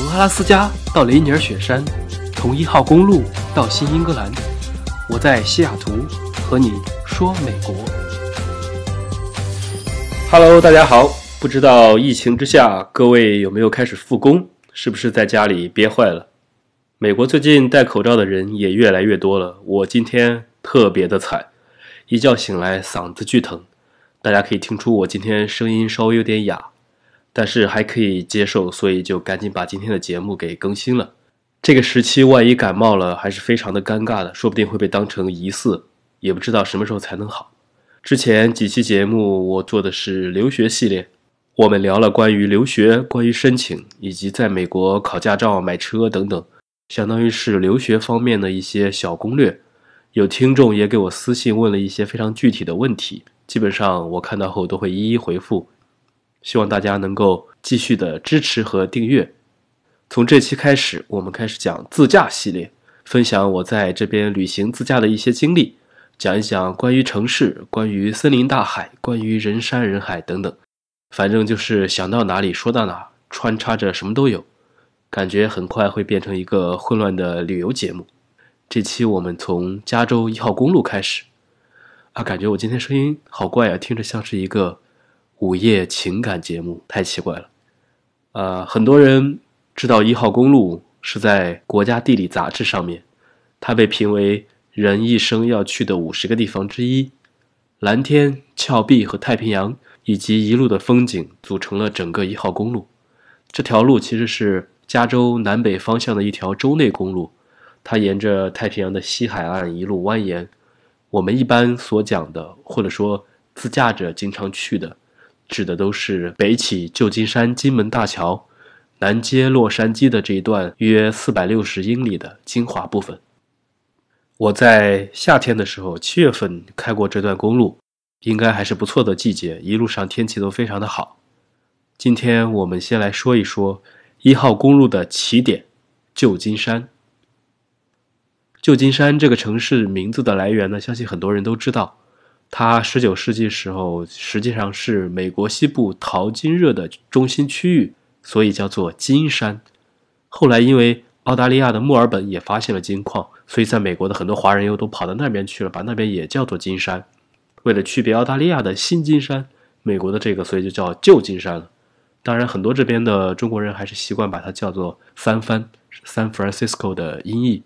从阿拉斯加到雷尼尔雪山，从一号公路到新英格兰，我在西雅图和你说美国。Hello，大家好，不知道疫情之下各位有没有开始复工？是不是在家里憋坏了？美国最近戴口罩的人也越来越多了，我今天特别的惨，一觉醒来嗓子巨疼，大家可以听出我今天声音稍微有点哑。但是还可以接受，所以就赶紧把今天的节目给更新了。这个时期万一感冒了，还是非常的尴尬的，说不定会被当成疑似，也不知道什么时候才能好。之前几期节目我做的是留学系列，我们聊了关于留学、关于申请以及在美国考驾照、买车等等，相当于是留学方面的一些小攻略。有听众也给我私信问了一些非常具体的问题，基本上我看到后都会一一回复。希望大家能够继续的支持和订阅。从这期开始，我们开始讲自驾系列，分享我在这边旅行自驾的一些经历，讲一讲关于城市、关于森林大海、关于人山人海等等。反正就是想到哪里说到哪，穿插着什么都有，感觉很快会变成一个混乱的旅游节目。这期我们从加州一号公路开始。啊，感觉我今天声音好怪啊，听着像是一个。午夜情感节目太奇怪了，呃，很多人知道一号公路是在《国家地理》杂志上面，它被评为人一生要去的五十个地方之一。蓝天、峭壁和太平洋以及一路的风景组成了整个一号公路。这条路其实是加州南北方向的一条州内公路，它沿着太平洋的西海岸一路蜿蜒。我们一般所讲的，或者说自驾者经常去的。指的都是北起旧金山金门大桥，南接洛杉矶的这一段约四百六十英里的精华部分。我在夏天的时候，七月份开过这段公路，应该还是不错的季节，一路上天气都非常的好。今天我们先来说一说一号公路的起点——旧金山。旧金山这个城市名字的来源呢，相信很多人都知道。它十九世纪时候实际上是美国西部淘金热的中心区域，所以叫做金山。后来因为澳大利亚的墨尔本也发现了金矿，所以在美国的很多华人又都跑到那边去了，把那边也叫做金山。为了区别澳大利亚的新金山，美国的这个，所以就叫旧金山了。当然，很多这边的中国人还是习惯把它叫做三藩 （San Francisco） 的音译。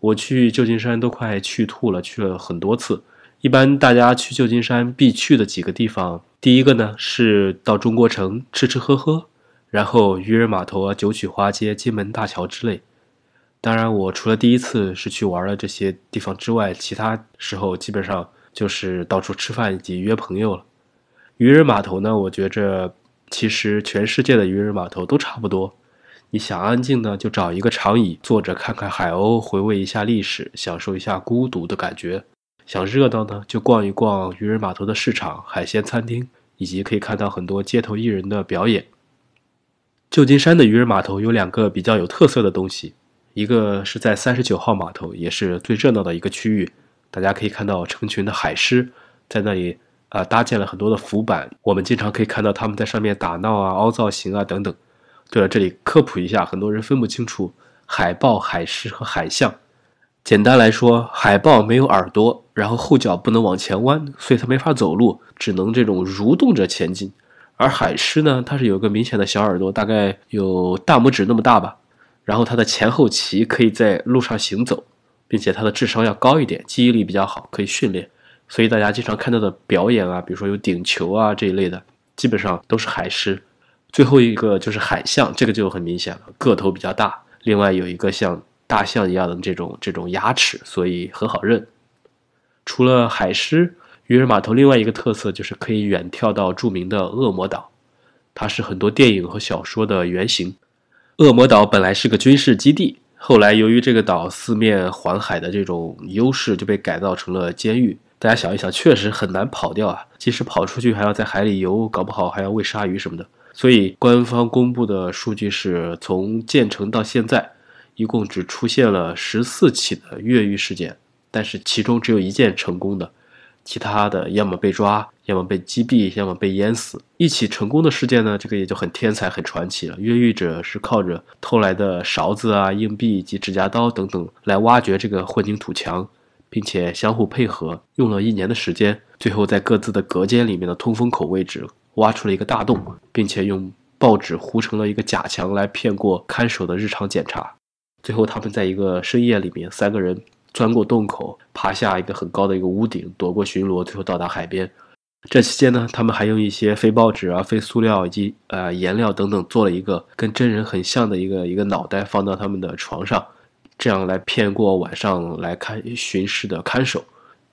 我去旧金山都快去吐了，去了很多次。一般大家去旧金山必去的几个地方，第一个呢是到中国城吃吃喝喝，然后渔人码头啊、九曲花街、金门大桥之类。当然，我除了第一次是去玩了这些地方之外，其他时候基本上就是到处吃饭以及约朋友了。渔人码头呢，我觉着其实全世界的渔人码头都差不多。你想安静呢，就找一个长椅坐着看看海鸥，回味一下历史，享受一下孤独的感觉。想热闹呢，就逛一逛渔人码头的市场、海鲜餐厅，以及可以看到很多街头艺人的表演。旧金山的渔人码头有两个比较有特色的东西，一个是在三十九号码头，也是最热闹的一个区域，大家可以看到成群的海狮在那里啊搭建了很多的浮板，我们经常可以看到他们在上面打闹啊、凹造型啊等等。对了，这里科普一下，很多人分不清楚海豹、海狮和海象。简单来说，海豹没有耳朵，然后后脚不能往前弯，所以它没法走路，只能这种蠕动着前进。而海狮呢，它是有个明显的小耳朵，大概有大拇指那么大吧。然后它的前后鳍可以在路上行走，并且它的智商要高一点，记忆力比较好，可以训练。所以大家经常看到的表演啊，比如说有顶球啊这一类的，基本上都是海狮。最后一个就是海象，这个就很明显了，个头比较大，另外有一个像。大象一样的这种这种牙齿，所以很好认。除了海狮，渔人码头另外一个特色就是可以远眺到著名的恶魔岛，它是很多电影和小说的原型。恶魔岛本来是个军事基地，后来由于这个岛四面环海的这种优势，就被改造成了监狱。大家想一想，确实很难跑掉啊！即使跑出去，还要在海里游，搞不好还要喂鲨鱼什么的。所以官方公布的数据是从建成到现在。一共只出现了十四起的越狱事件，但是其中只有一件成功的，其他的要么被抓，要么被击毙，要么被淹死。一起成功的事件呢，这个也就很天才、很传奇了。越狱者是靠着偷来的勺子啊、硬币以及指甲刀等等来挖掘这个混凝土墙，并且相互配合，用了一年的时间，最后在各自的隔间里面的通风口位置挖出了一个大洞，并且用报纸糊成了一个假墙来骗过看守的日常检查。最后，他们在一个深夜里面，三个人。钻过洞口，爬下一个很高的一个屋顶，躲过巡逻，最后到达海边。这期间呢，他们还用一些废报纸啊、废塑料以及呃颜料等等，做了一个跟真人很像的一个一个脑袋，放到他们的床上，这样来骗过晚上来看巡视的看守。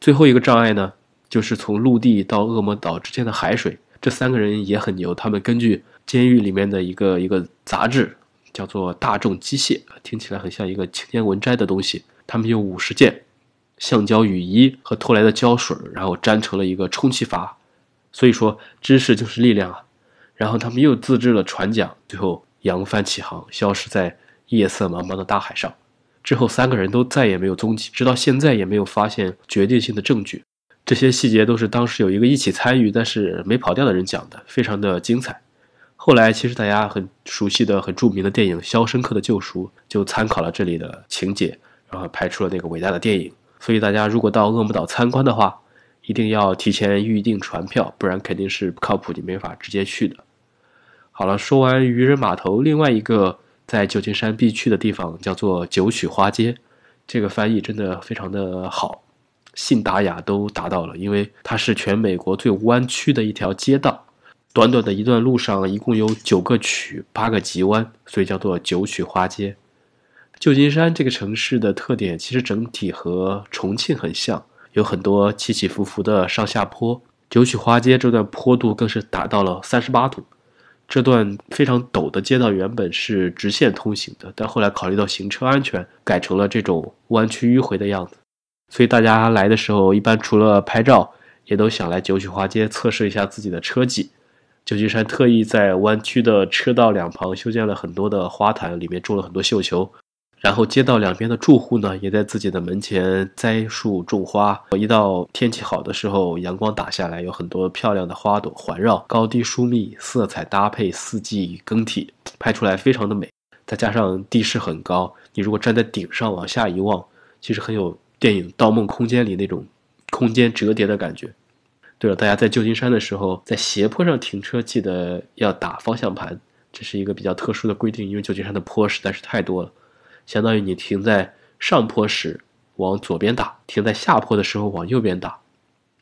最后一个障碍呢，就是从陆地到恶魔岛之间的海水。这三个人也很牛，他们根据监狱里面的一个一个杂志，叫做《大众机械》，听起来很像一个青年文摘的东西。他们用五十件橡胶雨衣和偷来的胶水，然后粘成了一个充气筏。所以说，知识就是力量啊！然后他们又自制了船桨，最后扬帆起航，消失在夜色茫茫的大海上。之后，三个人都再也没有踪迹，直到现在也没有发现决定性的证据。这些细节都是当时有一个一起参与但是没跑掉的人讲的，非常的精彩。后来，其实大家很熟悉的、很著名的电影《肖申克的救赎》就参考了这里的情节。然后拍出了那个伟大的电影，所以大家如果到恶魔岛参观的话，一定要提前预订船票，不然肯定是不靠谱，你没法直接去的。好了，说完渔人码头，另外一个在旧金山必去的地方叫做九曲花街，这个翻译真的非常的好，信达雅都达到了，因为它是全美国最弯曲的一条街道，短短的一段路上一共有九个曲，八个急弯，所以叫做九曲花街。旧金山这个城市的特点其实整体和重庆很像，有很多起起伏伏的上下坡。九曲花街这段坡度更是达到了三十八度。这段非常陡的街道原本是直线通行的，但后来考虑到行车安全，改成了这种弯曲迂回的样子。所以大家来的时候，一般除了拍照，也都想来九曲花街测试一下自己的车技。旧金山特意在弯曲的车道两旁修建了很多的花坛，里面种了很多绣球。然后街道两边的住户呢，也在自己的门前栽树种花。一到天气好的时候，阳光打下来，有很多漂亮的花朵环绕，高低疏密，色彩搭配，四季更替，拍出来非常的美。再加上地势很高，你如果站在顶上往下一望，其实很有电影《盗梦空间》里那种空间折叠的感觉。对了，大家在旧金山的时候，在斜坡上停车记得要打方向盘，这是一个比较特殊的规定，因为旧金山的坡实在是太多了。相当于你停在上坡时往左边打，停在下坡的时候往右边打，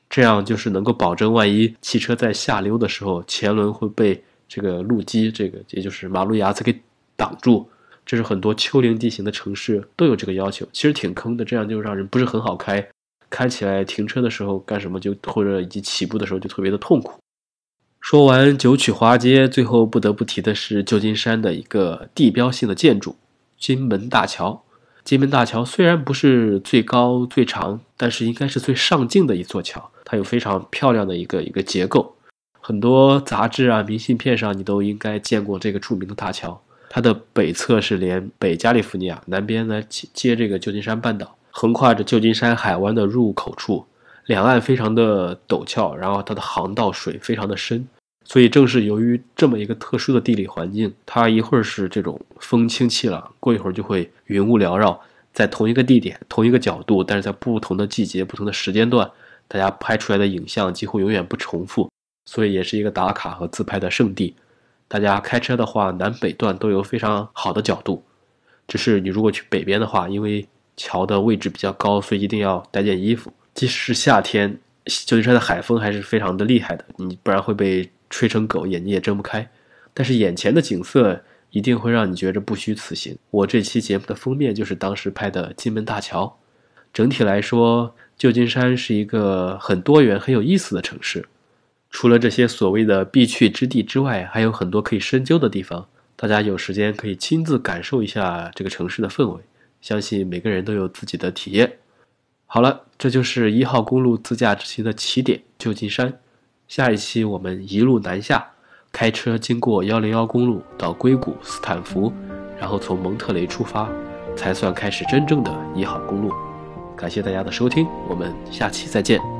这样就是能够保证万一汽车在下溜的时候，前轮会被这个路基，这个也就是马路牙子给挡住。这是很多丘陵地形的城市都有这个要求，其实挺坑的，这样就让人不是很好开，开起来停车的时候干什么就或者以及起步的时候就特别的痛苦。说完九曲花街，最后不得不提的是旧金山的一个地标性的建筑。金门大桥，金门大桥虽然不是最高最长，但是应该是最上镜的一座桥。它有非常漂亮的一个一个结构，很多杂志啊、明信片上你都应该见过这个著名的大桥。它的北侧是连北加利福尼亚，南边呢接接这个旧金山半岛，横跨着旧金山海湾的入口处，两岸非常的陡峭，然后它的航道水非常的深。所以，正是由于这么一个特殊的地理环境，它一会儿是这种风清气朗，过一会儿就会云雾缭绕，在同一个地点、同一个角度，但是在不同的季节、不同的时间段，大家拍出来的影像几乎永远不重复，所以也是一个打卡和自拍的圣地。大家开车的话，南北段都有非常好的角度。只是你如果去北边的话，因为桥的位置比较高，所以一定要带件衣服。即使是夏天，旧金山的海风还是非常的厉害的，你不然会被。吹成狗，眼睛也睁不开。但是眼前的景色一定会让你觉着不虚此行。我这期节目的封面就是当时拍的金门大桥。整体来说，旧金山是一个很多元、很有意思的城市。除了这些所谓的必去之地之外，还有很多可以深究的地方。大家有时间可以亲自感受一下这个城市的氛围。相信每个人都有自己的体验。好了，这就是一号公路自驾之行的起点——旧金山。下一期我们一路南下，开车经过幺零幺公路到硅谷、斯坦福，然后从蒙特雷出发，才算开始真正的一号公路。感谢大家的收听，我们下期再见。